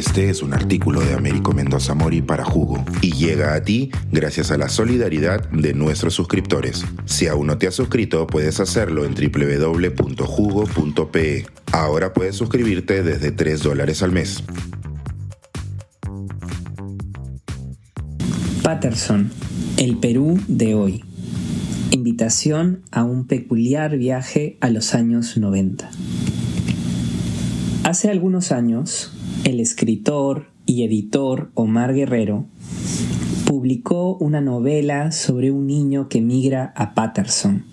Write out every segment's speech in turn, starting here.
Este es un artículo de Américo Mendoza Mori para Jugo y llega a ti gracias a la solidaridad de nuestros suscriptores. Si aún no te has suscrito, puedes hacerlo en www.jugo.pe. Ahora puedes suscribirte desde 3 dólares al mes. Patterson, el Perú de hoy. Invitación a un peculiar viaje a los años 90. Hace algunos años, el escritor y editor Omar Guerrero publicó una novela sobre un niño que migra a Patterson,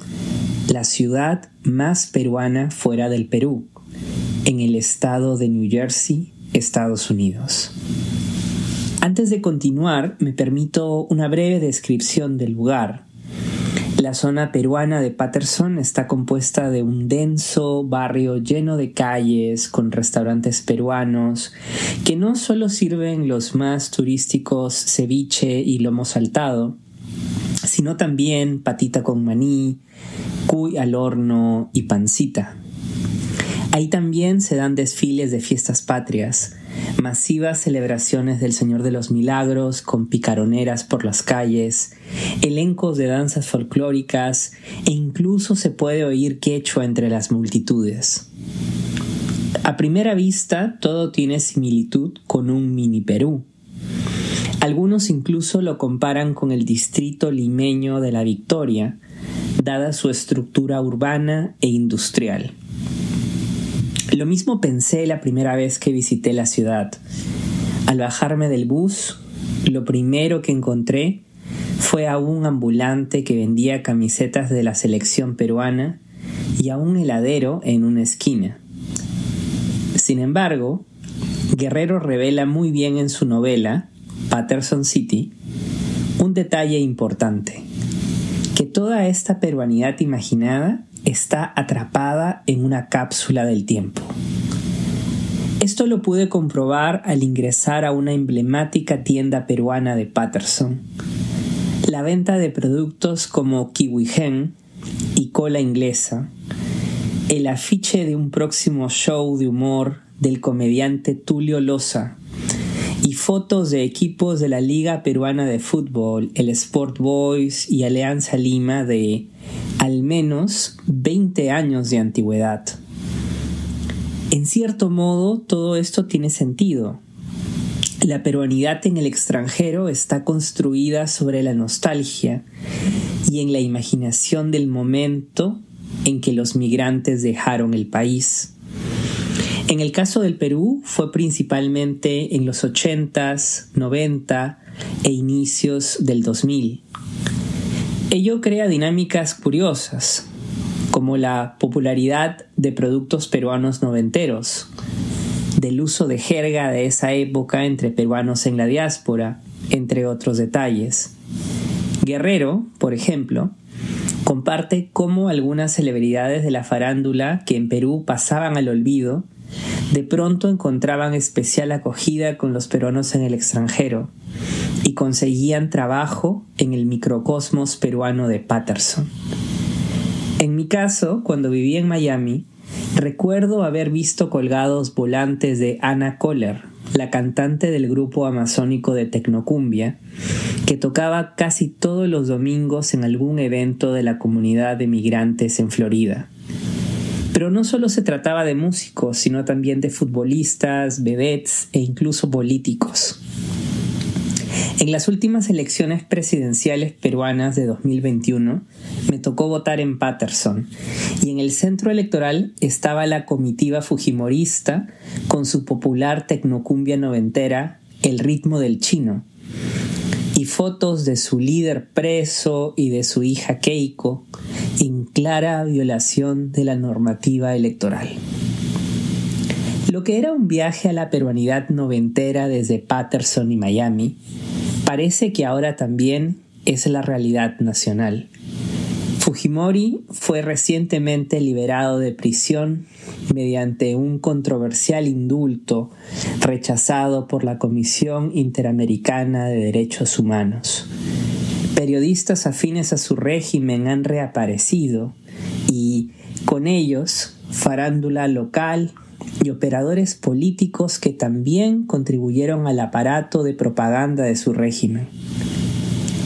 la ciudad más peruana fuera del Perú, en el estado de New Jersey, Estados Unidos. Antes de continuar, me permito una breve descripción del lugar la zona peruana de Patterson está compuesta de un denso barrio lleno de calles con restaurantes peruanos que no solo sirven los más turísticos ceviche y lomo saltado, sino también patita con maní, cuy al horno y pancita. Ahí también se dan desfiles de fiestas patrias, masivas celebraciones del Señor de los Milagros con picaroneras por las calles, elencos de danzas folclóricas e incluso se puede oír quechua entre las multitudes. A primera vista todo tiene similitud con un mini Perú. Algunos incluso lo comparan con el distrito limeño de la Victoria, dada su estructura urbana e industrial. Lo mismo pensé la primera vez que visité la ciudad. Al bajarme del bus, lo primero que encontré fue a un ambulante que vendía camisetas de la selección peruana y a un heladero en una esquina. Sin embargo, Guerrero revela muy bien en su novela, Patterson City, un detalle importante, que toda esta peruanidad imaginada está atrapada en una cápsula del tiempo. Esto lo pude comprobar al ingresar a una emblemática tienda peruana de Patterson. La venta de productos como kiwi gen y cola inglesa, el afiche de un próximo show de humor del comediante Tulio Loza y fotos de equipos de la Liga Peruana de Fútbol, el Sport Boys y Alianza Lima de al menos 20 años de antigüedad. En cierto modo, todo esto tiene sentido. La peruanidad en el extranjero está construida sobre la nostalgia y en la imaginación del momento en que los migrantes dejaron el país. En el caso del Perú fue principalmente en los 80s, 90 e inicios del 2000. Ello crea dinámicas curiosas, como la popularidad de productos peruanos noventeros, del uso de jerga de esa época entre peruanos en la diáspora, entre otros detalles. Guerrero, por ejemplo, comparte cómo algunas celebridades de la farándula que en Perú pasaban al olvido, de pronto encontraban especial acogida con los peruanos en el extranjero y conseguían trabajo en el microcosmos peruano de Patterson. En mi caso, cuando viví en Miami, recuerdo haber visto colgados volantes de Anna Kohler, la cantante del grupo amazónico de Tecnocumbia, que tocaba casi todos los domingos en algún evento de la comunidad de migrantes en Florida. Pero no solo se trataba de músicos, sino también de futbolistas, vedettes e incluso políticos. En las últimas elecciones presidenciales peruanas de 2021 me tocó votar en Patterson y en el centro electoral estaba la comitiva fujimorista con su popular tecnocumbia noventera El ritmo del chino y fotos de su líder preso y de su hija Keiko en clara violación de la normativa electoral. Lo que era un viaje a la peruanidad noventera desde Patterson y Miami, parece que ahora también es la realidad nacional. Fujimori fue recientemente liberado de prisión mediante un controversial indulto rechazado por la Comisión Interamericana de Derechos Humanos. Periodistas afines a su régimen han reaparecido y con ellos farándula local y operadores políticos que también contribuyeron al aparato de propaganda de su régimen.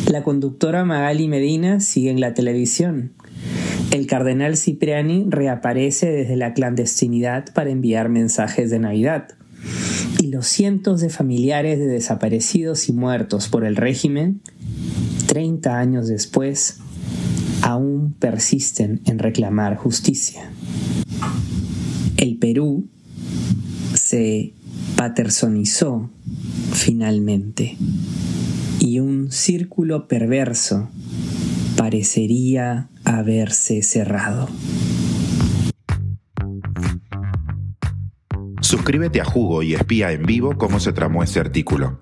La conductora Magali Medina sigue en la televisión. El cardenal Cipriani reaparece desde la clandestinidad para enviar mensajes de Navidad. Y los cientos de familiares de desaparecidos y muertos por el régimen, 30 años después, aún persisten en reclamar justicia. El Perú se patersonizó finalmente y un círculo perverso parecería haberse cerrado. Suscríbete a Jugo y espía en vivo cómo se tramó este artículo.